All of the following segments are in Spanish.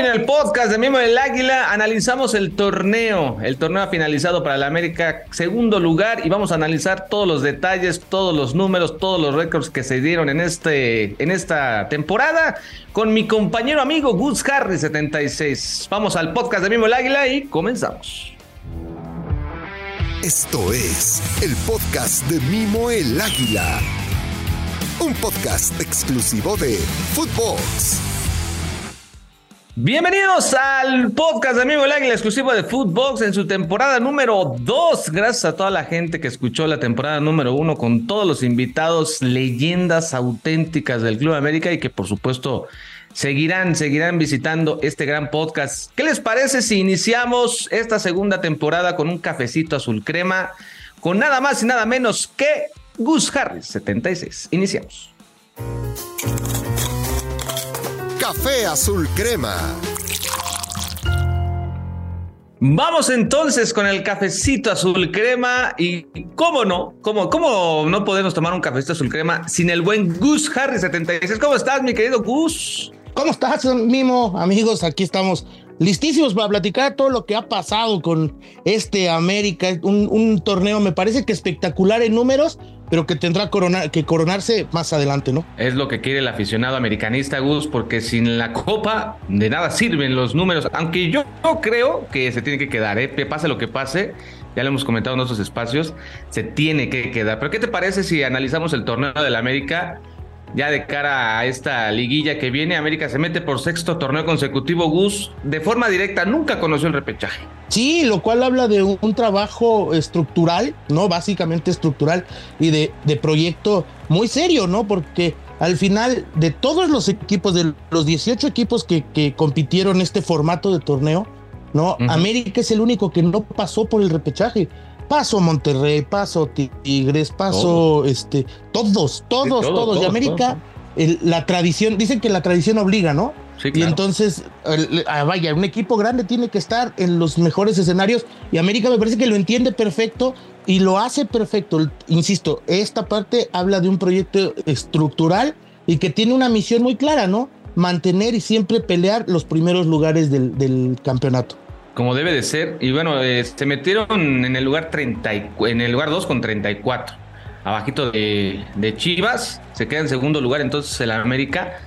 en el podcast de Mimo del Águila analizamos el torneo. El torneo ha finalizado para el América, segundo lugar, y vamos a analizar todos los detalles, todos los números, todos los récords que se dieron en, este, en esta temporada con mi compañero amigo Gus Harry 76. Vamos al podcast de Mimo el Águila y comenzamos. Esto es el podcast de Mimo el Águila. Un podcast exclusivo de Footbox. Bienvenidos al podcast de Amigo Águila exclusivo de Footbox en su temporada número 2. Gracias a toda la gente que escuchó la temporada número 1 con todos los invitados, leyendas auténticas del Club América y que por supuesto seguirán, seguirán visitando este gran podcast. ¿Qué les parece si iniciamos esta segunda temporada con un cafecito azul crema con nada más y nada menos que Gus Harris 76? Iniciamos. Café Azul Crema. Vamos entonces con el cafecito azul crema y cómo no, cómo, cómo no podemos tomar un cafecito azul crema sin el buen Gus Harry 76. ¿Cómo estás, mi querido Gus? ¿Cómo estás, Mimo? Amigos, aquí estamos listísimos para platicar todo lo que ha pasado con este América, un, un torneo me parece que espectacular en números, pero que tendrá que coronarse más adelante, ¿no? Es lo que quiere el aficionado americanista, Gus, porque sin la Copa de nada sirven los números, aunque yo creo que se tiene que quedar, ¿eh? pase lo que pase, ya lo hemos comentado en otros espacios, se tiene que quedar. Pero ¿qué te parece si analizamos el torneo del América? Ya de cara a esta liguilla que viene, América se mete por sexto torneo consecutivo. Gus, de forma directa, nunca conoció el repechaje. Sí, lo cual habla de un trabajo estructural, ¿no? Básicamente estructural y de, de proyecto muy serio, ¿no? Porque al final de todos los equipos, de los 18 equipos que, que compitieron este formato de torneo, ¿no? América es el único que no pasó por el repechaje. Paso Monterrey, paso Tigres, paso este, todos, todos, todos. de América, la tradición, dicen que la tradición obliga, ¿no? Sí, Y entonces, ah, vaya, un equipo grande tiene que estar en los mejores escenarios y América me parece que lo entiende perfecto y lo hace perfecto. Insisto, esta parte habla de un proyecto estructural y que tiene una misión muy clara, ¿no? Mantener y siempre pelear los primeros lugares del, del campeonato como debe de ser. Y bueno, eh, se metieron en el lugar 30, en el lugar 2 con 34. Abajito de, de, Chivas, se queda en segundo lugar entonces el América,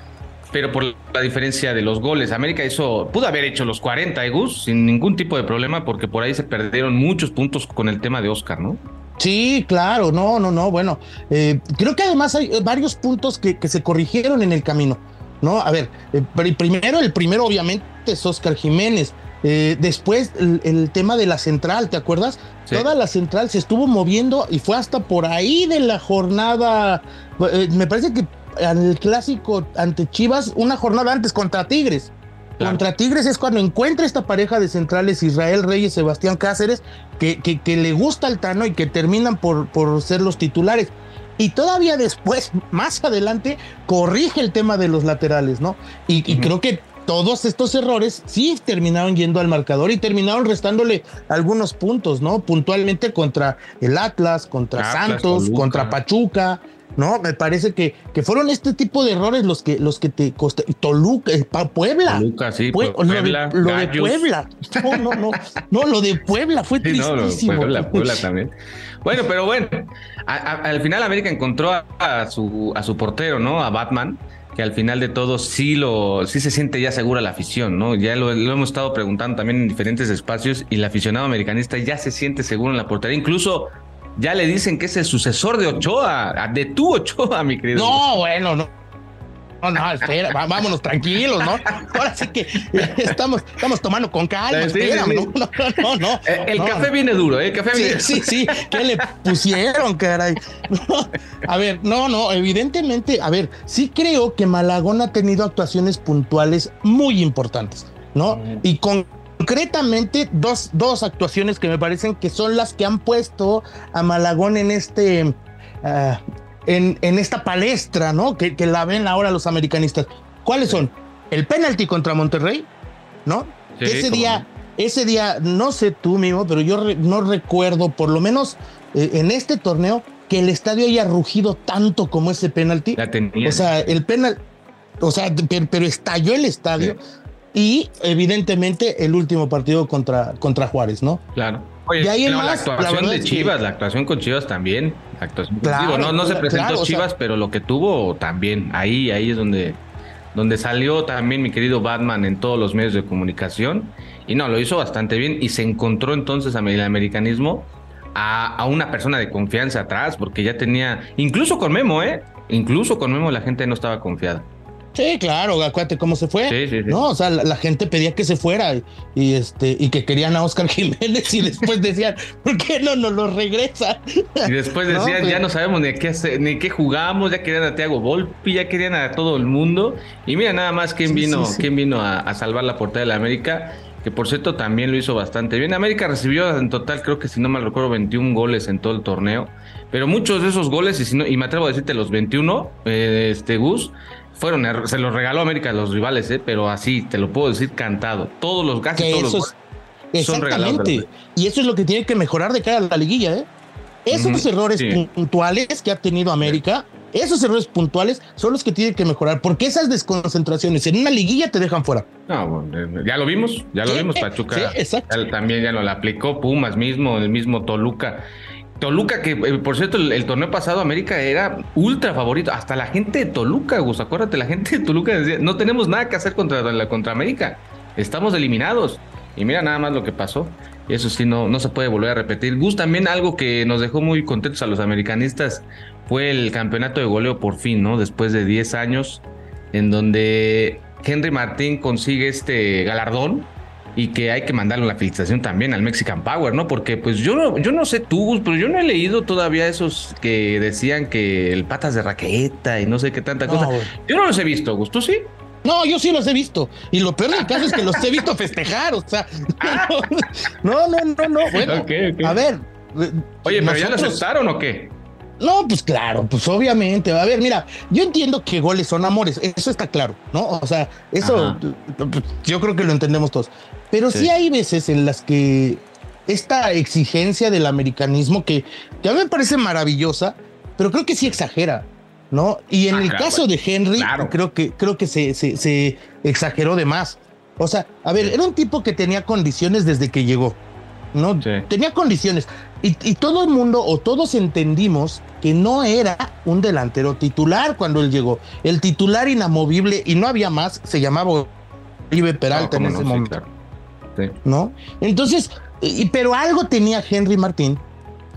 pero por la diferencia de los goles. América hizo, pudo haber hecho los 40, ¿eh, Gus? Sin ningún tipo de problema, porque por ahí se perdieron muchos puntos con el tema de Oscar, ¿no? Sí, claro, no, no, no. Bueno, eh, creo que además hay varios puntos que, que, se corrigieron en el camino, ¿no? A ver, eh, primero, el primero obviamente es Oscar Jiménez. Eh, después el, tema de la central, ¿te acuerdas? Toda la central se estuvo moviendo y fue hasta por ahí de la jornada. Eh, me parece que el clásico ante Chivas, una jornada antes contra Tigres. Contra Tigres es cuando encuentra esta pareja de centrales Israel Reyes, Sebastián Cáceres, que, que, le gusta el Tano y que terminan por, por ser los titulares y todavía después, más adelante, corrige el tema de los laterales, ¿no? Y, y creo que todos estos errores sí terminaron yendo al marcador y terminaron restándole algunos puntos, ¿no? Puntualmente contra el Atlas, contra Santos, contra Pachuca, ¿no? Me parece que, que fueron este tipo de errores los que, los que te costaron. Toluca, eh, Puebla. Toluca, sí, Puebla. Lo de, Puebla. No, no, no. No, lo de Puebla fue tristísimo. Puebla, Puebla también. Bueno, pero bueno, al final América encontró a, su, a su portero, ¿no? A Batman que al final de todo sí lo sí se siente ya segura la afición, ¿no? Ya lo, hemos estado preguntando también en diferentes espacios y el aficionado americanista ya se siente seguro en la portería. Incluso ya le dicen que es el sucesor de Ochoa, de tu Ochoa, mi querido. No, bueno, no. No, no, espera, vámonos tranquilos, ¿no? Ahora sí que estamos, estamos tomando con calma, espera, No, no, no, eh, El, café viene duro, ¿eh? El café viene Sí, sí, ¿qué le pusieron, caray? a ver, no, no, evidentemente, a ver, sí creo que Malagón ha tenido actuaciones puntuales muy importantes, ¿no? Y concretamente dos, dos actuaciones que me parecen que son las que han puesto a Malagón en este, ah, en, esta palestra, ¿no? Que, la ven ahora los americanistas. ¿Cuáles son? El penalti contra Monterrey, ¿no? ese día, ese día, no sé tú mismo, pero yo no recuerdo, por lo menos eh, en este torneo, que el estadio haya rugido tanto como ese penalti. O sea, el penal, o sea, pero, estalló el estadio. y evidentemente el último partido contra, contra Juárez, ¿no? Claro. Oye, la actuación de Chivas, la actuación con Chivas también. no, no se presentó Chivas, pero lo que tuvo también. Ahí, ahí es donde, donde salió también mi querido Batman en todos los medios de comunicación. Y no, lo hizo bastante bien. Y se encontró entonces a el americanismo a, a, una persona de confianza atrás, porque ya tenía, incluso con Memo, ¿eh? Incluso con Memo la gente no estaba confiada. Sí, claro, acuérdate cómo se fue. Sí, sí, sí. No, o sea, la, gente pedía que se fuera y este y que querían a Oscar Jiménez y después decían, ¿por qué no nos lo regresa? Y después decían, pues ya no sabemos ni qué ni qué jugamos, ya querían a Thiago Volpi, ya querían a todo el mundo. Y mira nada más quién vino, quién vino a, a, salvar la portada de la América, que por cierto también lo hizo bastante bien. América recibió en total, creo que si no mal recuerdo, 21 goles en todo el torneo. Pero muchos de esos goles, y, si no, y me atrevo a decirte los 21, eh, este Gus, fueron, se los regaló América a los rivales, ¿eh? pero así, te lo puedo decir cantado. Todos los casi todos los Exactamente. Y eso es lo que tiene que mejorar de cara a la liguilla, ¿eh? Esos errores puntuales que ha tenido América, esos errores puntuales son los que tienen que mejorar, porque esas desconcentraciones en una liguilla te dejan fuera. No, ya lo vimos, ya lo vimos, Pachuca. también ya lo aplicó Pumas mismo, el mismo Toluca. Toluca, que eh, por cierto, el, torneo pasado América era ultra favorito. Hasta la gente de Toluca, Gus, acuérdate, la gente de Toluca decía, no tenemos nada que hacer contra, la, contra América. Estamos eliminados. Y mira nada más lo que pasó. Eso sí, no, no se puede volver a repetir. Gus, también algo que nos dejó muy contentos a los americanistas fue el campeonato de goleo por fin, ¿no? Después de 10 años, en donde Henry Martín consigue este galardón y que hay que mandarle la felicitación también al Mexican Power, ¿no? Porque pues yo no, yo no sé tú, pero yo no he leído todavía esos que decían que el patas de raqueta y no sé qué tanta cosa. Yo no los he visto, Gus, sí? No, yo sí los he visto. Y lo peor del caso es que los he visto festejar, o sea. No, no, no, no. Bueno, a ver. Oye, ¿pero ya lo aceptaron o qué? No, pues claro, pues obviamente. A ver, mira, yo entiendo que goles son amores, eso está claro, ¿no? O sea, eso yo creo que lo entendemos todos. Pero sí. hay veces en las que esta exigencia del americanismo que, que, a mí me parece maravillosa, pero creo que sí exagera, ¿no? Y en ah, el caso de Henry, creo que, creo que se, se, se, exageró de más. O sea, a ver, era un tipo que tenía condiciones desde que llegó, ¿no? Tenía condiciones. Y, todo el mundo o todos entendimos que no era un delantero titular cuando él llegó. El titular inamovible y no había más se llamaba Oribe Peralta en ese momento. ¿No? Entonces, y, pero algo tenía Henry Martín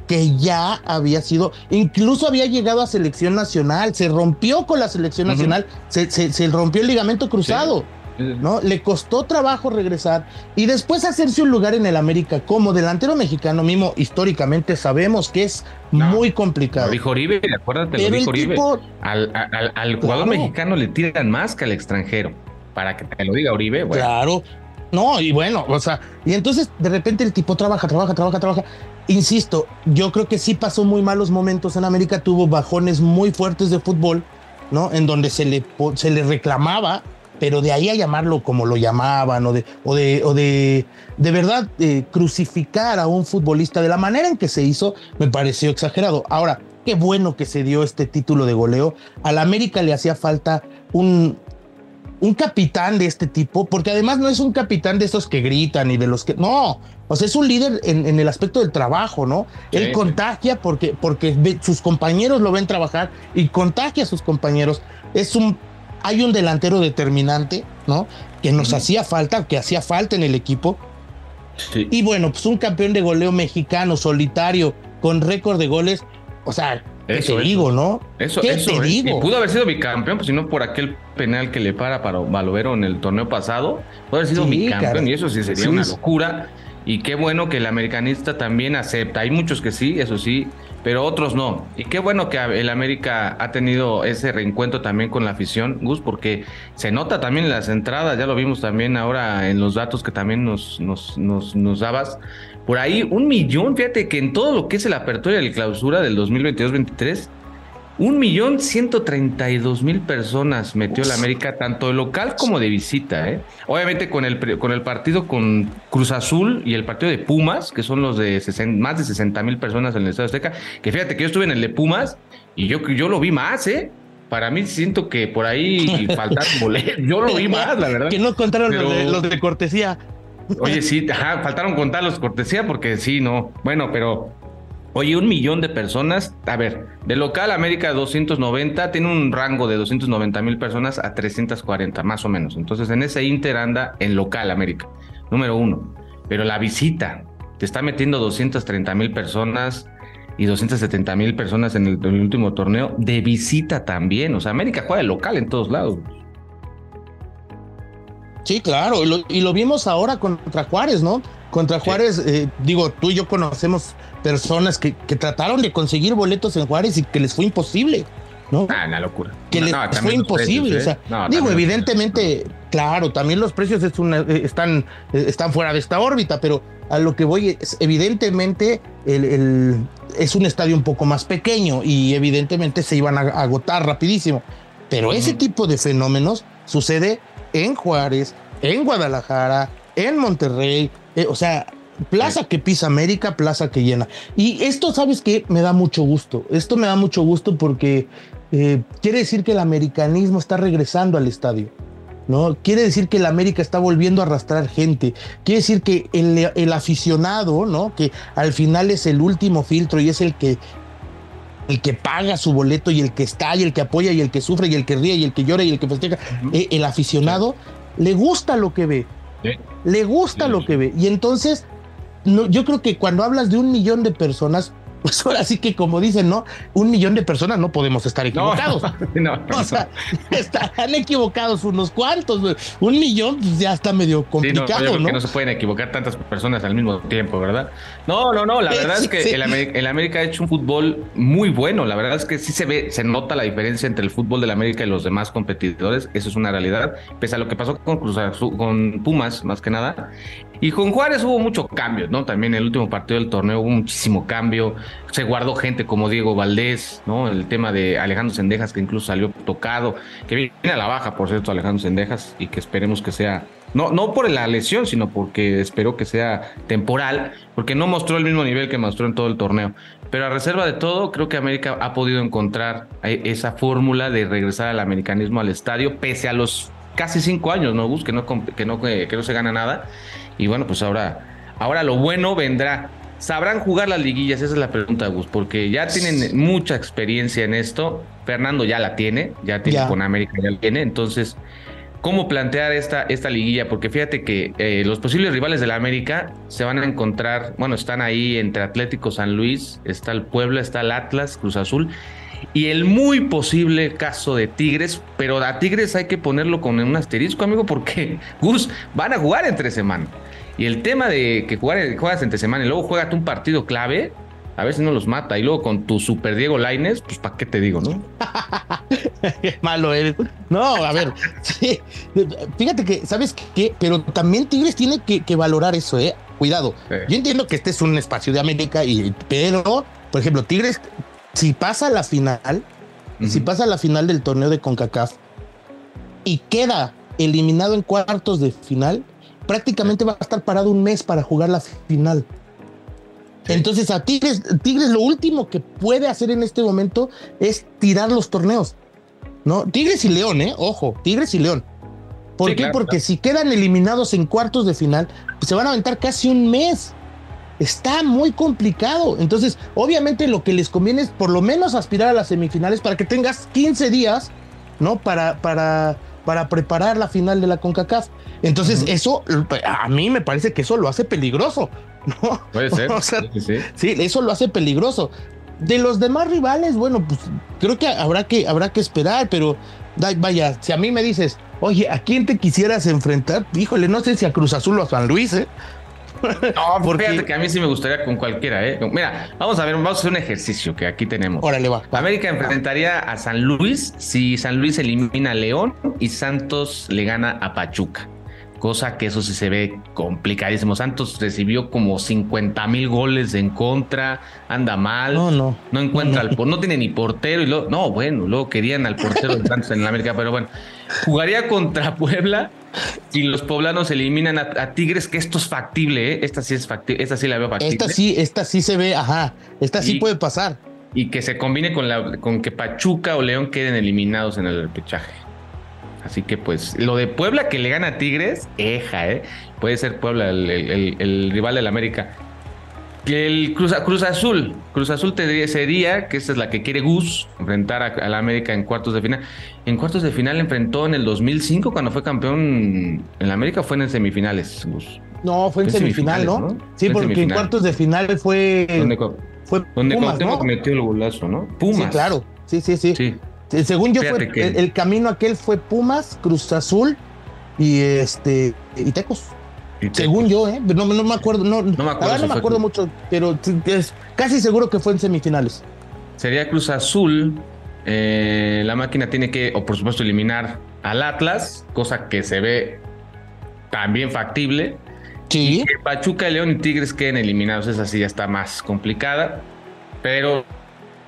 que ya había sido, incluso había llegado a selección nacional, se rompió con la selección nacional, se, se, rompió el ligamento cruzado. ¿No? Le costó trabajo regresar y después hacerse un lugar en el América como delantero mexicano mismo, históricamente sabemos que es muy complicado. Lo dijo Oribe, acuérdate, lo dijo Oribe. al, jugador mexicano le tiran más que al extranjero. Para que te lo diga Oribe, Claro. No, y bueno, o sea, y entonces de repente el tipo trabaja, trabaja, trabaja, trabaja. Insisto, yo creo que sí pasó muy malos momentos en América, tuvo bajones muy fuertes de fútbol, ¿no? En donde se le, se le reclamaba pero de ahí a llamarlo como lo llamaban o de, o de, o de, de verdad eh, crucificar a un futbolista de la manera en que se hizo, me pareció exagerado. Ahora, qué bueno que se dio este título de goleo. Al América le hacía falta un, un capitán de este tipo, porque además no es un capitán de esos que gritan y de los que. No, o sea, es un líder en, el aspecto del trabajo, ¿no? Él contagia porque, porque sus compañeros lo ven trabajar y contagia a sus compañeros. Es un hay un delantero determinante, ¿no? Que nos hacía falta, que hacía falta en el equipo. Y bueno, pues un campeón de goleo mexicano, solitario, con récord de goles. O sea, ¿qué te digo, no? Eso, ¿Qué te digo? Y pudo haber sido bicampeón, pues si no por aquel penal que le para para Balovero en el torneo pasado, pudo haber sido bicampeón y eso sí sería una locura. Y qué bueno que el americanista también acepta. Hay muchos que sí, eso sí, pero otros no. Y qué bueno que el América ha tenido ese reencuentro también con la afición, Gus, porque se nota también las entradas, ya lo vimos también ahora en los datos que también nos, nos, nos, nos dabas. Por ahí un millón, fíjate que en todo lo que es la apertura y la clausura del 2022-23, un millón ciento treinta y dos mil personas metió la América, tanto de local como de visita. ¿eh? Obviamente con el, con el partido con Cruz Azul y el partido de Pumas, que son los de más de 60 mil personas en el Estado Azteca, que fíjate que yo estuve en el de Pumas y yo, yo lo vi más, ¿eh? Para mí siento que por ahí faltaron boletos. Yo lo vi más, la verdad. Que no contaron los, de, cortesía. Oye, sí, ajá, faltaron contar los cortesía porque sí, no. Bueno, pero Oye, un millón de personas. A ver, de local América 290 tiene un rango de 290 mil personas a 340, más o menos. Entonces, en ese Inter anda en local América, número uno. Pero la visita, te está metiendo 230 mil personas y 270 mil personas en el, último torneo de visita también. O sea, América juega de local en todos lados. Sí, claro, y lo, vimos ahora contra Juárez, ¿no? Contra Juárez, eh, digo, tú y yo conocemos personas que, que, trataron de conseguir boletos en Juárez y que les fue imposible, ¿no? Ah, una locura. Que les fue imposible. o sea, ¿eh? digo, evidentemente, claro, también los precios es una, eh, están, eh, están fuera de esta órbita, pero a lo que voy es, evidentemente, el, el, es un estadio un poco más pequeño y evidentemente se iban a agotar rapidísimo. Pero ese tipo de fenómenos sucede en Juárez, en Guadalajara, en Monterrey, o sea, Plaza que pisa América, plaza que llena. Y esto, ¿sabes qué? Me da mucho gusto. Esto me da mucho gusto porque eh, quiere decir que el americanismo está regresando al estadio. ¿no? Quiere decir que el América está volviendo a arrastrar gente. Quiere decir que el, el, aficionado, ¿no? Que al final es el último filtro y es el que, el que paga su boleto y el que está y el que apoya y el que sufre y el que ríe y el que llora y el que festeja. Eh, el aficionado le gusta lo que ve. Le gusta lo que ve. Y entonces yo creo que cuando hablas de un millón de personas, pues ahora sí que como dicen, ¿no? Un millón de personas no podemos estar equivocados. No, no, o sea, estarán equivocados unos cuantos. Un millón pues, ya está medio complicado, sí, no, no se pueden equivocar tantas personas al mismo tiempo, ¿verdad? No, no, no. La verdad es que el, América, ha hecho un fútbol muy bueno. La verdad es que sí se ve, se nota la diferencia entre el fútbol del América y los demás competidores. Eso es una realidad. Pese a lo que pasó con Cruz con Pumas, más que nada. Y con Juárez hubo mucho cambio, ¿no? También en el último partido del torneo hubo muchísimo cambio. Se guardó gente como Diego Valdés, ¿no? El tema de Alejandro Sendejas, que incluso salió tocado, que viene a la baja, por cierto, Alejandro Sendejas, y que esperemos que sea, no, no por la lesión, sino porque espero que sea temporal, porque no mostró el mismo nivel que mostró en todo el torneo. Pero a reserva de todo, creo que América ha podido encontrar esa fórmula de regresar al americanismo al estadio, pese a los casi cinco años, ¿no, Gus? Que no, que no, que no se gana nada. Y bueno, pues ahora, ahora lo bueno vendrá. ¿Sabrán jugar las liguillas? Esa es la pregunta, Gus, porque ya tienen mucha experiencia en esto. Fernando ya la tiene, ya tiene con América, ya la tiene. Entonces, ¿cómo plantear esta, esta liguilla? Porque fíjate que eh, los posibles rivales de la América se van a encontrar, bueno, están ahí entre Atlético San Luis, está el Puebla, está el Atlas, Cruz Azul y el muy posible caso de Tigres, pero a Tigres hay que ponerlo con un asterisco, amigo, porque Gus van a jugar entre semana. Y el tema de que juegas entre semana y luego juegas un partido clave, a ver si no los mata. Y luego con tu super Diego Laines, pues ¿para qué te digo, no? qué malo eres. No, a ver, fíjate que, ¿sabes qué? Pero también Tigres tiene que, valorar eso, ¿eh? Cuidado. Yo entiendo que este es un espacio de América, y, pero, por ejemplo, Tigres, si pasa la final, si pasa la final del torneo de CONCACAF y queda eliminado en cuartos de final, prácticamente va a estar parado un mes para jugar la final. Entonces a Tigres, Tigres lo último que puede hacer en este momento es tirar los torneos. ¿no? Tigres y León, ¿eh? Ojo, Tigres y León. ¿Por qué? Porque si quedan eliminados en cuartos de final, pues se van a aventar casi un mes. Está muy complicado. Entonces, obviamente lo que les conviene es por lo menos aspirar a las semifinales para que tengas 15 días, ¿no? Para, para, para preparar la final de la CONCACAF. Entonces, eso a mí me parece que eso lo hace peligroso, ¿no? Puede ser. sí, eso lo hace peligroso. De los demás rivales, bueno, pues creo que habrá que, habrá que esperar, pero vaya, si a mí me dices, oye, ¿a quién te quisieras enfrentar? Híjole, no sé si a Cruz Azul o a San Luis, ¿eh? No, Porque... fíjate que a mí sí me gustaría con cualquiera, ¿eh? Mira, vamos a ver, vamos a hacer un ejercicio que aquí tenemos. Órale, va. América enfrentaría a San Luis si San Luis elimina a León y Santos le gana a Pachuca. Cosa que eso sí se ve complicadísimo. Santos recibió como 50 mil goles en contra, anda mal, no, no, no encuentra no, al no tiene ni portero y luego, no, bueno, luego querían al portero de Santos en la América, pero bueno, jugaría contra Puebla si los poblanos eliminan a, Tigres, que esto es factible, ¿eh? Esta sí es factible, esta sí la veo factible. Esta sí, esta sí se ve, ajá, esta sí puede pasar. y que se combine con, la, con que Pachuca o León queden eliminados en el repechaje. Así que pues lo de Puebla que le gana a Tigres, eja, ¿eh? Puede ser Puebla el, el, el rival del América. El Cruz, Cruz, Azul, Cruz Azul tendría, sería, que esa es la que quiere Gus, enfrentar a, la América en cuartos de final. En cuartos de final enfrentó en el 2005 cuando fue campeón en la América, fue en semifinales, Gus. No, fue en semifinal, ¿no? Sí, porque en cuartos de final fue. Donde, fue donde Pumas, ¿no? metió el golazo, ¿no? Pumas. Sí, claro. Sí, sí, sí. sí. Según yo, fue, el, camino aquel fue Pumas, Cruz Azul y este y Tecos. Según yo, ¿eh? No, no, me acuerdo, no, no me acuerdo, no me acuerdo mucho, pero es casi seguro que fue en semifinales. Sería Cruz Azul. Eh, la máquina tiene que, o por supuesto, eliminar al Atlas, cosa que se ve también factible. Sí. Pachuca, León y Tigres queden eliminados. Esa sí ya está más complicada. Pero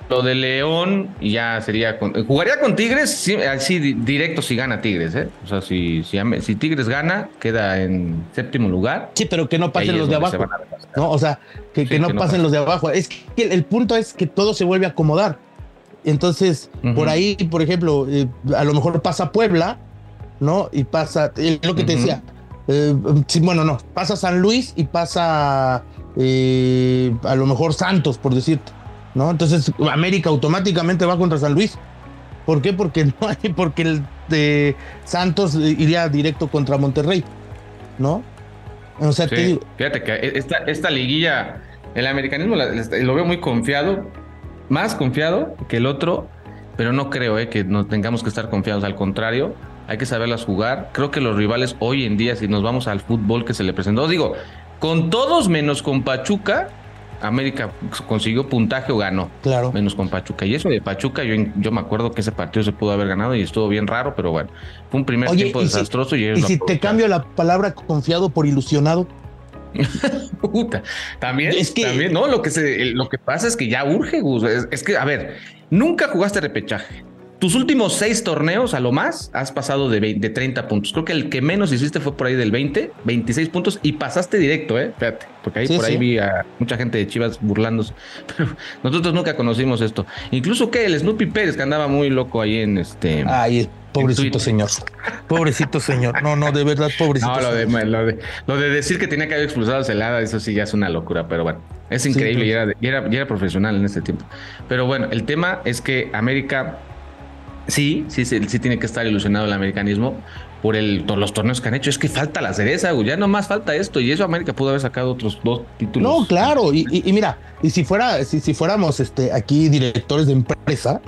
lo de León ya sería. Con, jugaría con Tigres, así directo si gana Tigres, ¿eh? O sea, si, si, Tigres gana, queda en séptimo lugar. Sí, pero que no pasen los de abajo. No, o sea, que, que, no, pasen los de abajo. Es que el, punto es que todo se vuelve a acomodar. Entonces, por ahí, por ejemplo, eh, a lo mejor pasa Puebla, ¿no? Y pasa, lo que te decía. Eh, bueno, no, pasa San Luis y pasa eh, a lo mejor Santos, por decirte. ¿No? Entonces América automáticamente va contra San Luis. ¿Por qué? Porque no hay, porque el de Santos iría directo contra Monterrey, ¿no? O sea, fíjate que esta, esta liguilla, el americanismo lo veo muy confiado, más confiado que el otro, pero no creo eh, que no tengamos que estar confiados, al contrario, hay que saberlas jugar. Creo que los rivales hoy en día, si nos vamos al fútbol que se le presentó, digo, con todos menos con Pachuca, América consiguió puntaje o ganó. Claro. Menos con Pachuca. Y eso de Pachuca, yo, yo me acuerdo que ese partido se pudo haber ganado y estuvo bien raro, pero bueno, fue un primer tiempo desastroso. y, y si te cambio la palabra confiado por ilusionado. Puta, también, es que, también, no, lo que se, lo que pasa es que ya urge, Gus. es que, a ver, nunca jugaste repechaje. Tus últimos seis torneos, a lo más, has pasado de, de 30 puntos. Creo que el que menos hiciste fue por ahí del 20, 26 puntos y pasaste directo, ¿eh? Fíjate, porque ahí por ahí vi a mucha gente de Chivas burlándose. Pero nosotros nunca conocimos esto. Incluso que el Snoopy Pérez, que andaba muy loco ahí en este. Ay, pobrecito señor. Pobrecito señor. No, no, de verdad, pobrecito. No, lo de, lo de, lo de decir que tenía que haber expulsado a Celada, eso sí ya es una locura, pero bueno. Es increíble y, era, y, era, y era profesional en ese tiempo. Pero bueno, el tema es que América Sí, sí, sí, sí tiene que estar ilusionado el americanismo por el, los torneos que han hecho. Es que falta la cereza, ya no más falta esto. Y eso América pudo haber sacado otros dos títulos. No, claro. Y, mira, y si fuera, si, si fuéramos este, aquí directores de empresa,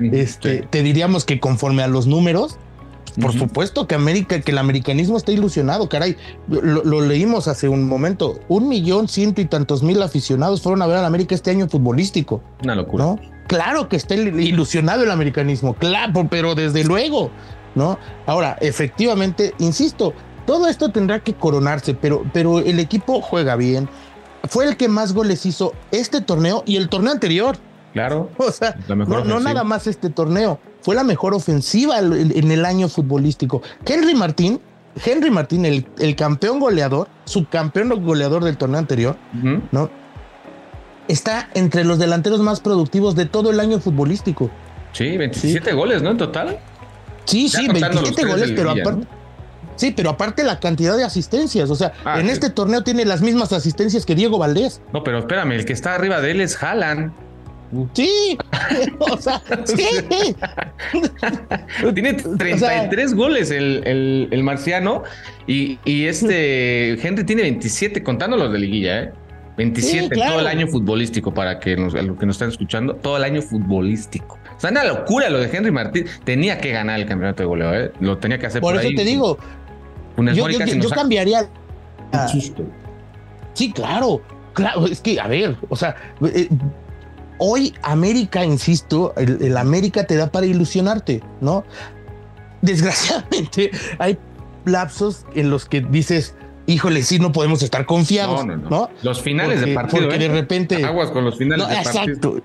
este, te diríamos que conforme a los números, por supuesto que América, que el americanismo está ilusionado, caray. Lo, leímos hace un momento. Un millón ciento y tantos mil aficionados fueron a ver al América este año futbolístico. Una locura. ¿no? Claro que está ilusionado el americanismo, claro, pero desde luego, ¿no? Ahora, efectivamente, insisto, todo esto tendrá que coronarse, pero, pero el equipo juega bien. Fue el que más goles hizo este torneo y el torneo anterior. Claro. O sea, no, nada más este torneo. Fue la mejor ofensiva en, el año futbolístico. Henry Martín, Henry Martín, el, el campeón goleador, subcampeón goleador del torneo anterior, ¿no? Está entre los delanteros más productivos de todo el año futbolístico. Sí, 27 goles, ¿no? En total. Sí, sí, 27 goles, pero aparte. Sí, pero aparte la cantidad de asistencias. O sea, ah, en este torneo tiene las mismas asistencias que Diego Valdés. No, pero espérame, el que está arriba de él es Haaland. Sí, o sea, sí. Tiene 33 goles el, el, marciano y, y, este Henry tiene 27, contando los de liguilla, ¿eh? 27 todo el año futbolístico para que nos, lo que nos están escuchando, todo el año futbolístico. O sea, una locura lo de Henry Martín. Tenía que ganar el campeonato de goleo, ¿eh? Lo tenía que hacer por, por eso te digo. yo, yo, cambiaría. Sí, claro. Claro, es que, a ver, o sea, eh, hoy América, insisto, el, el, América te da para ilusionarte, ¿no? Desgraciadamente, hay lapsos en los que dices, híjole, sí, no podemos estar confiados. No, no, no. Los finales de partido. Porque de ¿eh? repente. Aguas con los finales de exacto. partido.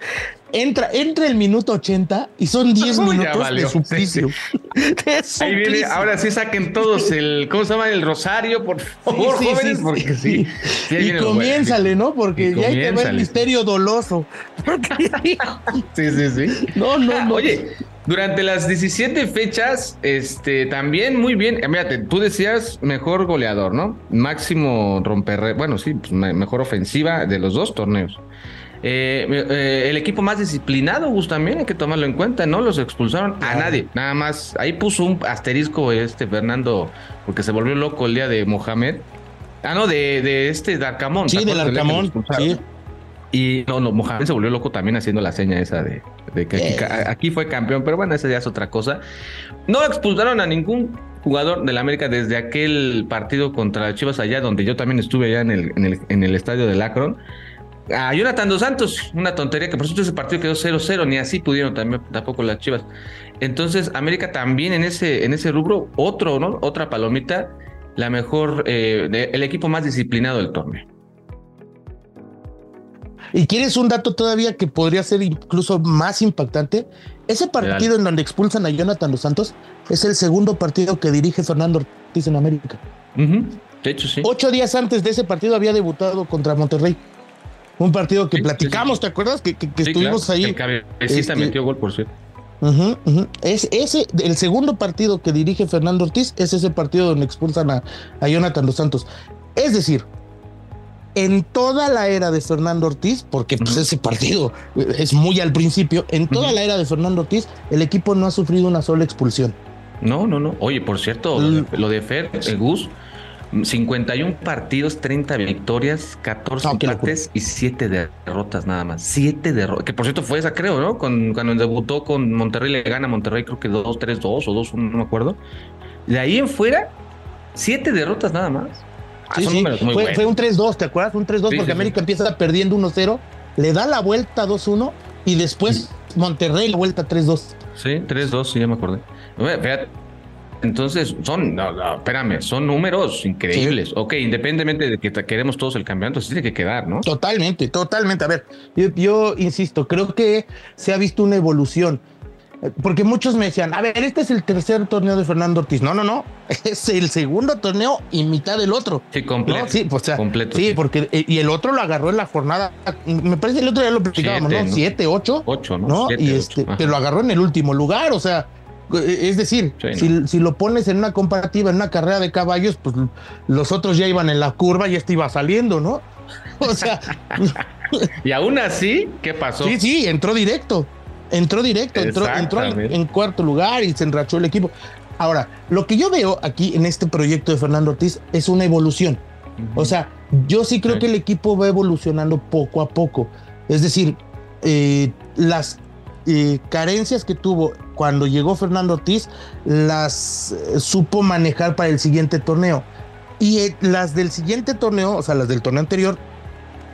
Entra, entra el minuto 80 y son 10 minutos de suplicio. Ahí viene, ahora sí saquen todos el, ¿cómo se llama? El rosario, por favor, jóvenes, porque sí. y comiénzale, ¿no? Porque ya hay que ver el misterio doloso. sí, sí, sí. No, no, no. Oye, durante las 17 fechas, este, también muy bien. Mírate, tú decías mejor goleador, ¿no? Máximo romper, bueno, sí, pues, mejor ofensiva de los dos torneos. Eh, eh, el equipo más disciplinado, Gus, también hay que tomarlo en cuenta, ¿no? Los expulsaron a nadie, nada más. Ahí puso un asterisco este Fernando, porque se volvió loco el día de Mohamed. Ah, no, de, de este Darcamón. Sí, del Arcamón, sí. Y no, no, Mohamed se volvió loco también haciendo la seña esa de, que aquí, fue campeón, pero bueno, esa ya es otra cosa. No expulsaron a ningún jugador del América desde aquel partido contra Chivas allá, donde yo también estuve allá en el, en el, en el estadio del Akron. A Jonathan Dos Santos, una tontería que por cierto ese partido quedó 0-0, ni así pudieron también, tampoco las Chivas. Entonces, América también en ese, en ese rubro, otro, ¿no? Otra palomita, la mejor, eh, el equipo más disciplinado del torneo. Y quieres un dato todavía que podría ser incluso más impactante. Ese partido en donde expulsan a Jonathan Los Santos es el segundo partido que dirige Fernando Ortiz en América. De hecho, sí. Ocho días antes de ese partido había debutado contra Monterrey. Un partido que platicamos, ¿te acuerdas? Que, estuvimos ahí. El este, metió gol, por cierto. Es ese, el segundo partido que dirige Fernando Ortiz es ese partido donde expulsan a, a Jonathan Los Santos. Es decir, en toda la era de Fernando Ortiz, porque pues, ese partido es muy al principio, en toda la era de Fernando Ortiz, el equipo no ha sufrido una sola expulsión. No, no, no. Oye, por cierto, lo de, Fer, el Gus, 51 partidos, 30 victorias, 14 empates y 7 derrotas nada más. 7 derrotas. Que por cierto fue esa, creo, ¿no? Con, cuando debutó con Monterrey, le gana Monterrey, creo que 2-3-2 o 2-1, no me acuerdo. De ahí en fuera, 7 derrotas nada más. Ah, fue, un 3-2, ¿te acuerdas? Un 3-2 porque América empieza perdiendo 1-0, le da la vuelta 2-1 y después Monterrey la vuelta 3-2. Sí, 3-2, sí, ya me acordé. Entonces, son, no, espérame, son números increíbles. Ok, independientemente de que queremos todos el campeonato, sí tiene que quedar, ¿no? Totalmente, totalmente. A ver, yo insisto, creo que se ha visto una evolución porque muchos me decían, a ver, este es el tercer torneo de Fernando Ortiz. No, no, no. Es el segundo torneo y mitad del otro. Sí, completo. Sí, pues, completo. Sí, porque eh, y el otro lo agarró en la jornada. Me parece que el otro ya lo platicábamos, ¿no? Siete, ocho. Ocho, ¿no? y este, pero lo agarró en el último lugar. O sea, eh, es decir, si, si, lo pones en una comparativa, en una carrera de caballos, pues los otros ya iban en la curva y este iba saliendo, ¿no? O sea. y aún así, ¿qué pasó? Sí, sí, entró directo entró directo, entró, entró en, cuarto lugar y se enrachó el equipo. Ahora, lo que yo veo aquí en este proyecto de Fernando Ortiz es una evolución. O sea, yo sí creo que el equipo va evolucionando poco a poco. Es decir, eh, las eh, carencias que tuvo cuando llegó Fernando Ortiz las eh, supo manejar para el siguiente torneo. Y las del siguiente torneo, o sea, las del torneo anterior,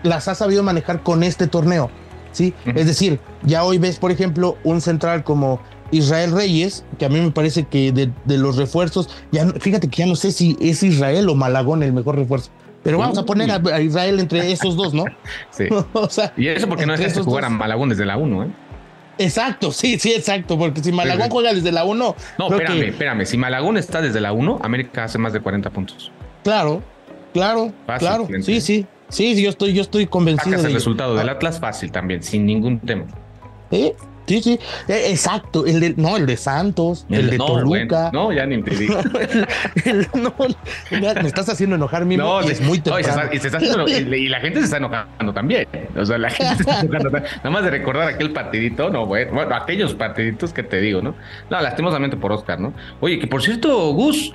las ha sabido manejar con este torneo. ¿Sí? Es decir, ya hoy ves, por ejemplo, un central como Israel Reyes, que a mí me parece que de, los refuerzos, ya fíjate que ya no sé si es Israel o Malagón el mejor refuerzo. Pero vamos a poner a, Israel entre esos dos, ¿no? Sí. y eso porque no dejaste jugar a Malagón desde la 1, ¿eh? Exacto, sí, sí, exacto, porque si Malagón juega desde la 1. No, espérame, espérame. Si Malagón está desde la 1, América hace más de 40 puntos. Claro, claro, claro. Sí, sí. Sí, yo estoy, yo estoy convencido. Sacas el resultado del Atlas fácil también, sin ningún tema. Sí, sí, sí. Eh, exacto. El de, no, el de Santos, el, de Toluca. no, ya ni te digo. no, me estás haciendo enojar, mi No, es muy temprano. y, la gente se está enojando también. O sea, la gente se está enojando. Nada más de recordar aquel partidito, no, bueno, bueno, aquellos partiditos que te digo, ¿no? No, lastimosamente por Oscar, ¿no? Oye, que por cierto, Gus,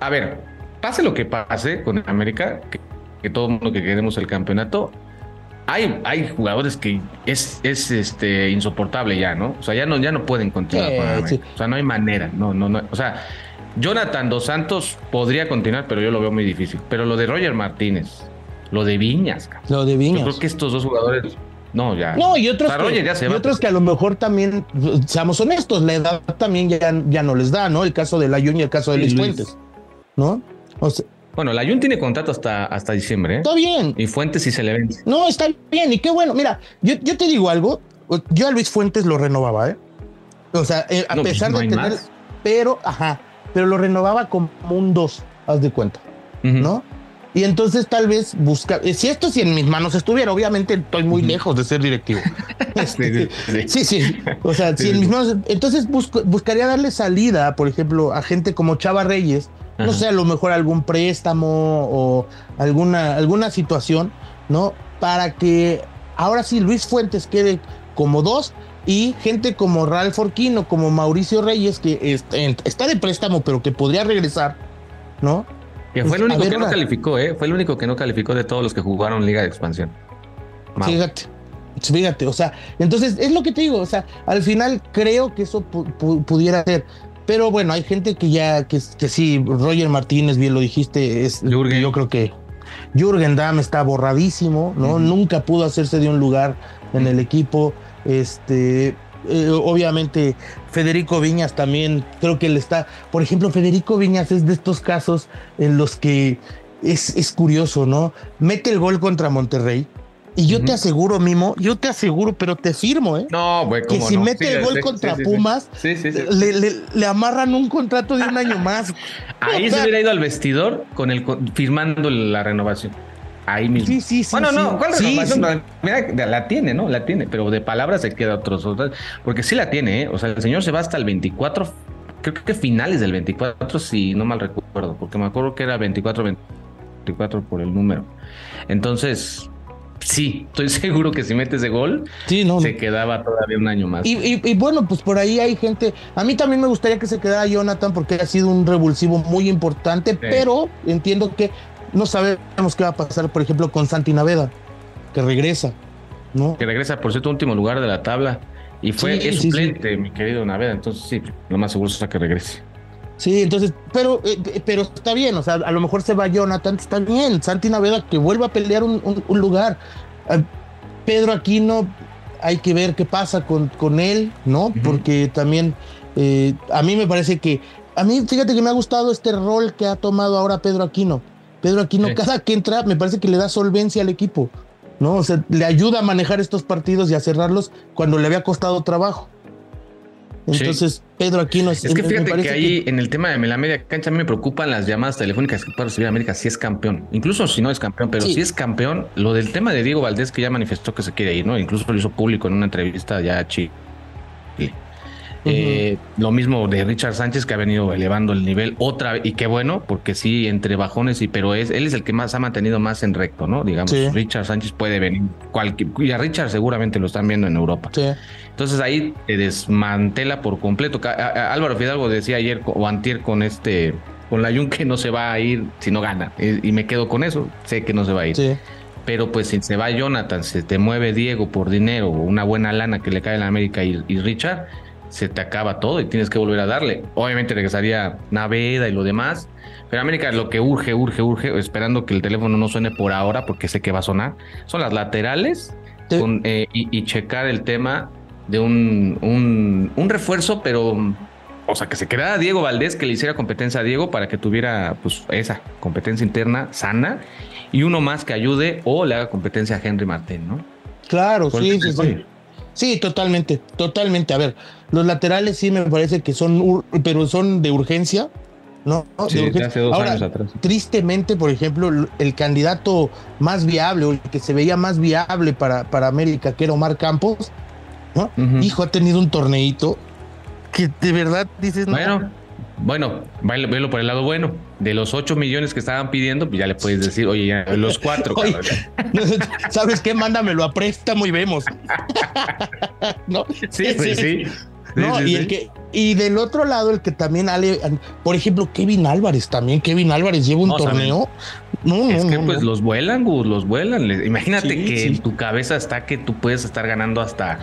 a ver, pase lo que pase con América, que que todo el mundo que queremos el campeonato, hay, hay jugadores que es, es este insoportable ya, ¿no? O sea, ya no, ya no pueden continuar. O sea, no hay manera. No, no, no. O sea, Jonathan Dos Santos podría continuar, pero yo lo veo muy difícil. Pero lo de Roger Martínez, lo de Viñas, lo de Viñas. Yo creo que estos dos jugadores no, ya. No, y otros, que, y otros que a lo mejor también, seamos honestos, la edad también ya, ya no les da, ¿no? El caso de la y el caso de Luis Fuentes, ¿no? O sea, Bueno, la Jun tiene contrato hasta, hasta diciembre. ¿eh? Está bien. Y Fuentes sí se le vence. No, está bien. Y qué bueno. Mira, yo, yo te digo algo. Yo a Luis Fuentes lo renovaba, ¿eh? O sea, eh, a No, pues, pesar no de tener. más. Pero, ajá. Pero lo renovaba como un 2, haz de cuenta. ¿no? Y entonces tal vez buscar, eh, si esto si en mis manos estuviera, obviamente estoy muy lejos de ser directivo. Sí, sí, sí, sí. O sea, si en mis manos, entonces busco- buscaría darle salida, por ejemplo, a gente como Chava Reyes, no sé, a lo mejor algún préstamo o alguna, alguna situación, ¿no? Para que ahora sí Luis Fuentes quede como dos y gente como Ralph Orquino, como Mauricio Reyes, que está de préstamo, pero que podría regresar, ¿no? Que fue el Pues, único ver, que no calificó, ¿eh? Fue el único que no calificó de todos los que jugaron Liga de Expansión. Mau. Fíjate, fíjate, o sea, entonces es lo que te digo, o sea, al final creo que eso pu- pu- pudiera ser. Pero bueno, hay gente que ya, que, que sí, Roger Martínez, bien lo dijiste, es, Jürgen. yo creo que Jürgen Damm está borradísimo, ¿no? Nunca pudo hacerse de un lugar en el equipo. Este, eh, obviamente, Federico Viñas también, creo que él está, por ejemplo, Federico Viñas es de estos casos en los que es, es curioso, ¿no? Mete el gol contra Monterrey. Y yo te aseguro, Mimo, yo te aseguro, pero te firmo, ¿eh? No, güey, Que si no? mete Sí, el gol contra sí. Pumas. Le, le- le amarran un contrato de un año más. Ahí O se hubiera ido al vestidor con el firmando la renovación. Ahí mismo. Sí, sí, sí. bueno, no, ¿cuál renovación? Mira, la tiene, ¿no? La tiene, pero de palabras se queda otros. otros- Porque sí la tiene, ¿eh? O sea, el señor se va hasta el 24, creo que finales del 24, si no mal recuerdo, porque me acuerdo que era 24, 24 por el número. Entonces, sí, estoy seguro que si metes de gol, Sí, no, se quedaba todavía un año más. Y, y- y bueno, pues por ahí hay gente. A mí también me gustaría que se quedara Jonathan porque ha sido un revulsivo muy importante, pero entiendo que no sabemos qué va a pasar, por ejemplo, con Santi Naveda, que regresa, ¿no? que regresa por cierto último lugar de la tabla y fue Sí, es suplente, mi querido Naveda. Entonces, sí, lo más seguro es que regrese. Sí, entonces, pero, eh, pero está bien, o sea, a lo mejor se va Jonathan, está bien, Santi Naveda que vuelva a pelear un, un- un lugar. Eh, Pedro Aquino, hay que ver qué pasa con, con él, ¿no? Porque también eh, a mí me parece que, a mí fíjate que me ha gustado este rol que ha tomado ahora Pedro Aquino. Pedro Aquino, Sí. cada que entra, me parece que le da solvencia al equipo, ¿no? O sea, le ayuda a manejar estos partidos y a cerrarlos cuando le había costado trabajo. Sí. Entonces, Pedro Aquino Es que fíjate que ahí en el tema de la media cancha a mí me preocupan las llamadas telefónicas que puede recibir América si es campeón. Incluso si no es campeón, pero Sí. si es campeón, lo del tema de Diego Valdés que ya manifestó que se quiere ir, ¿no? Incluso lo hizo público en una entrevista ya a Chile. Eh, lo mismo de Richard Sánchez que ha venido elevando el nivel otra vez y qué bueno porque sí entre bajones y pero es él es el que más ha mantenido más en recto no digamos Sí. Richard Sánchez puede venir cualquier y a Richard seguramente lo están viendo en Europa Sí. entonces ahí te desmantela por completo. Álvaro Fidalgo decía ayer o antier con este con la Jun que no se va a ir si no gana y, y me quedo con eso. Sé que no se va a ir. Sí. Pero pues si se va Jonathan, se te mueve Diego por dinero una buena lana que le cae en la América y, y Richard, se te acaba todo y tienes que volver a darle. Obviamente regresaría Naveda y lo demás. Pero América lo que urge, urge, urge, esperando que el teléfono no suene por ahora, porque sé que va a sonar, son las laterales Sí. con, eh, y, y checar el tema de un, un, un refuerzo, pero, o sea, que se quedara Diego Valdés, que le hiciera competencia a Diego para que tuviera pues esa competencia interna sana y uno más que ayude o le haga competencia a Henry Martín, ¿no? Claro, sí, sí, sí. Sí, totalmente, totalmente. A ver, los laterales sí me parece que son, pero son de urgencia, ¿no? Sí, de urgencia. hace dos Ahora, años atrás. tristemente, por ejemplo, el- candidato más viable o el que se veía más viable para, para América, que era Omar Campos, ¿no? Hijo, ha tenido un torneito que de verdad dices, no, Bueno, bueno, velo, por el lado bueno. De los 8 millones que estaban pidiendo, pues ya le puedes decir, oye, ya los cuatro. Oye. ¿sabes qué? Mándamelo a préstamo y vemos. ¿No? Sí, sí, sí. No, Sí, sí, y el que y del otro lado el que también ale, por ejemplo, Kevin Álvarez también, Kevin Álvarez lleva un No, torneo. No, no, Es que no, pues no. los vuelan, Gus, los vuelan. Imagínate Sí, que en tu cabeza está que tú puedes estar ganando hasta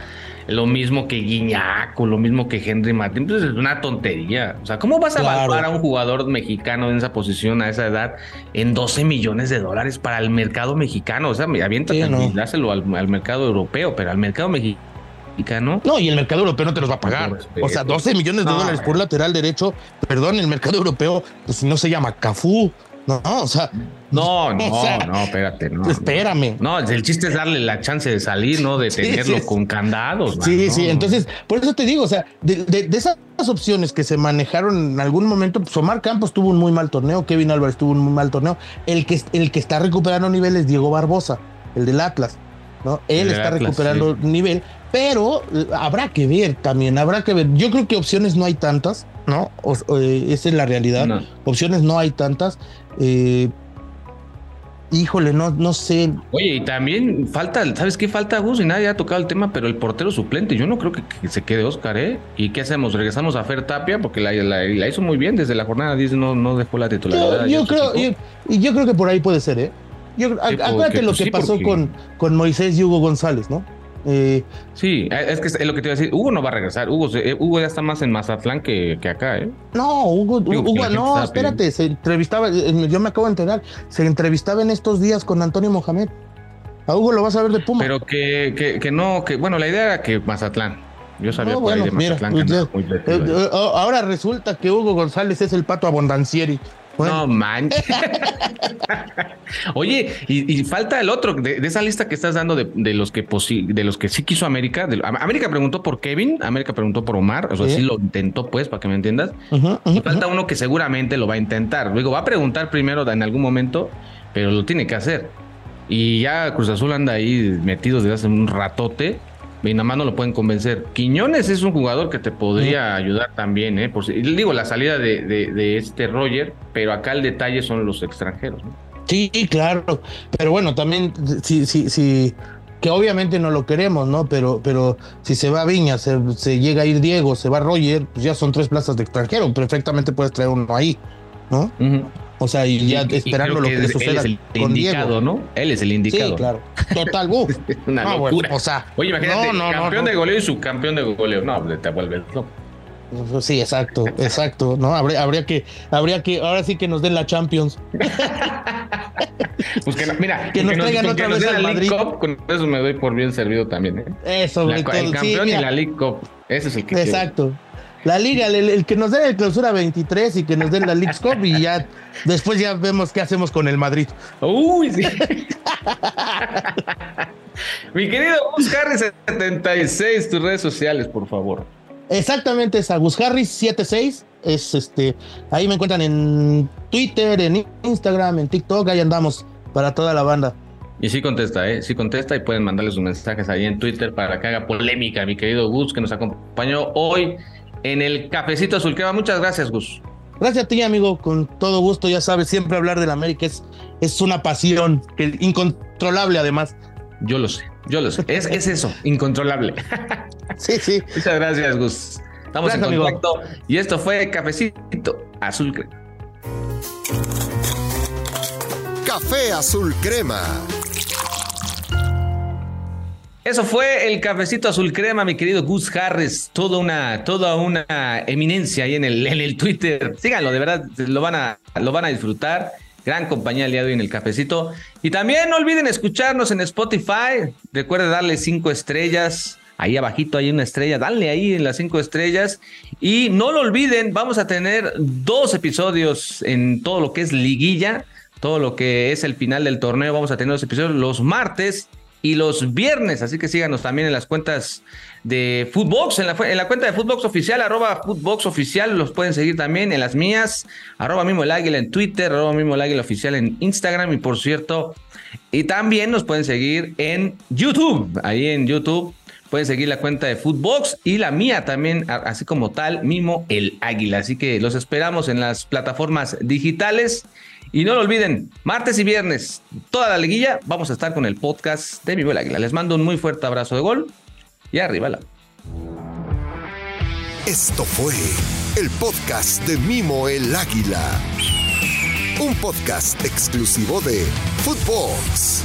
lo mismo que Guiñac o lo mismo que Henry Martín. Pues es una tontería. O sea, ¿cómo vas a Claro. evaluar a un jugador mexicano en esa posición a esa edad en 12 millones de dólares para el mercado mexicano? O sea, aviéntate no. dáselo al, al mercado europeo, pero al mercado mexicano. No, y el mercado europeo no te los va a pagar. O sea, 12 millones de No, dólares por lateral derecho. Perdón, el mercado europeo, pues si no se llama Cafú, No, o sea. No, no, no, espérate, no. Espérame. No, el chiste es darle la chance de salir, ¿no? De tenerlo con candados. sí, sí, entonces, por eso te digo, o sea, de, esas opciones que se manejaron en algún momento, pues Omar Campos tuvo un muy mal torneo, Kevin Álvarez tuvo un muy mal torneo. El que, el que está recuperando nivel es Diego Barbosa, el del Atlas, ¿no? Él está recuperando nivel, pero eh, habrá que ver también, habrá que ver. Yo creo que opciones no hay tantas, ¿no? Eh, esa es la realidad. Opciones no hay tantas. Eh, híjole, no, no sé. Oye, y también falta, ¿sabes qué falta, Gus? Y nadie ha tocado el tema, pero el portero suplente, yo no creo que, se quede Oscar, ¿eh? ¿Y qué hacemos? ¿Regresamos a Fer Tapia? Porque la, hizo muy bien desde la jornada 10, no, no dejó la titularidad. Yo, creo, y yo creo que por ahí puede ser, ¿eh? Acuérdate lo que pasó con, con Moisés y Hugo González, ¿no? Eh, sí, es que es lo que te iba a decir. Hugo no va a regresar. Hugo, eh, Hugo ya está más en Mazatlán que, que acá, ¿eh? No, Hugo, Hugo no, espérate, se entrevistaba, eh, yo me acabo de enterar, se entrevistaba en estos días con Antonio Mohamed. A Hugo lo vas a ver de Puma. Pero que, que, que no, que bueno, la idea era que Mazatlán. Yo sabía por ahí de Mazatlán que Ahora resulta que Hugo González es el pato abondancieri. No manches. Oye, y, falta el otro de, esa lista que estás dando de, los que de los que sí quiso América. América preguntó por Kevin, América preguntó por Omar, o sea, sí, lo intentó, pues, para que me entiendas. y falta uno que seguramente lo va a intentar. Luego va a preguntar primero en algún momento, pero lo tiene que hacer. Y ya Cruz Azul anda ahí metido desde hace un ratote y nada más no lo pueden convencer. Quiñones es un jugador que te podría ayudar también, ¿eh? Por, digo, la salida de, de, este Roger, pero acá el detalle son los extranjeros, ¿no? Sí, claro. Pero bueno, también, sí, sí, sí, que obviamente no lo queremos, ¿no? Pero, pero si se va Viña, se, llega a ir Diego, se va Roger, pues ya son tres plazas de extranjero. Perfectamente puedes traer uno ahí, ¿no? O sea, y ya esperando lo que, le suceda él es el indicado, ¿no? Él es el indicado. Sí, claro. Total, uh. Una locura. o sea, oye, imagínate, campeón de goleo y subcampeón de goleo. No, te vuelves loco. Sí, exacto, exacto, ¿no? Habría, habría que, habría que, ahora sí que nos den la Champions. pues que mira, que, nos traigan otra vez al Madrid. Cup, con eso me doy por bien servido también, ¿eh? Eso, el campeón y la League Cup. Ese es el que Exacto la liga, el, que nos den el clausura 23 y que nos den la League Cup y ya después ya vemos qué hacemos con el Madrid. Uy, sí. Mi querido Gus Harris 76, tus redes sociales, por favor. Exactamente, es Gus Harris 76. Es este, ahí me encuentran en Twitter, en Instagram, en TikTok, ahí andamos para toda la banda. Y sí contesta, ¿eh? Sí contesta y pueden mandarle sus mensajes ahí en Twitter para que haga polémica, mi querido Gus, que nos acompañó hoy en el Cafecito Azul Crema. Muchas gracias, Gus. Gracias a ti, amigo, con todo gusto. Ya sabes, siempre hablar del América es, es una pasión incontrolable, además. Yo lo sé, yo lo sé. Es, es eso, incontrolable. sí, sí. Muchas gracias, Gus. Estamos en contacto. Y esto fue Cafecito Azul Crema. Café Azul Crema. Eso fue el cafecito azul crema, mi querido Gus Harris. Toda una, toda una eminencia ahí en el, en el Twitter. Síganlo, de verdad, lo van a, lo van a disfrutar. Gran compañía hoy en el cafecito. Y también no olviden escucharnos en Spotify. Recuerden darle cinco estrellas. Ahí abajito hay una estrella. Dale ahí en las cinco estrellas. Y no lo olviden, vamos a tener dos episodios en todo lo que es liguilla. Todo lo que es el final del torneo. Vamos a tener dos episodios los martes y los viernes. Así que síganos también en las cuentas de Footbox, en la, en la cuenta de Footbox oficial, arroba Footbox oficial, los pueden seguir también en las mías, arroba mismo el águila en Twitter, arroba mismo el águila oficial en Instagram y por cierto, y también nos pueden seguir en YouTube, ahí en YouTube. Pueden seguir la cuenta de Footbox y la mía también, así como tal, mismo el águila. Así que los esperamos en las plataformas digitales. Y no lo olviden, martes y viernes, toda la liguilla, vamos a estar con el podcast de Mi Buen Águila. Les mando un muy fuerte abrazo de gol y arriba la. Esto fue el podcast de Mimo el Águila. Un podcast exclusivo de Footbox.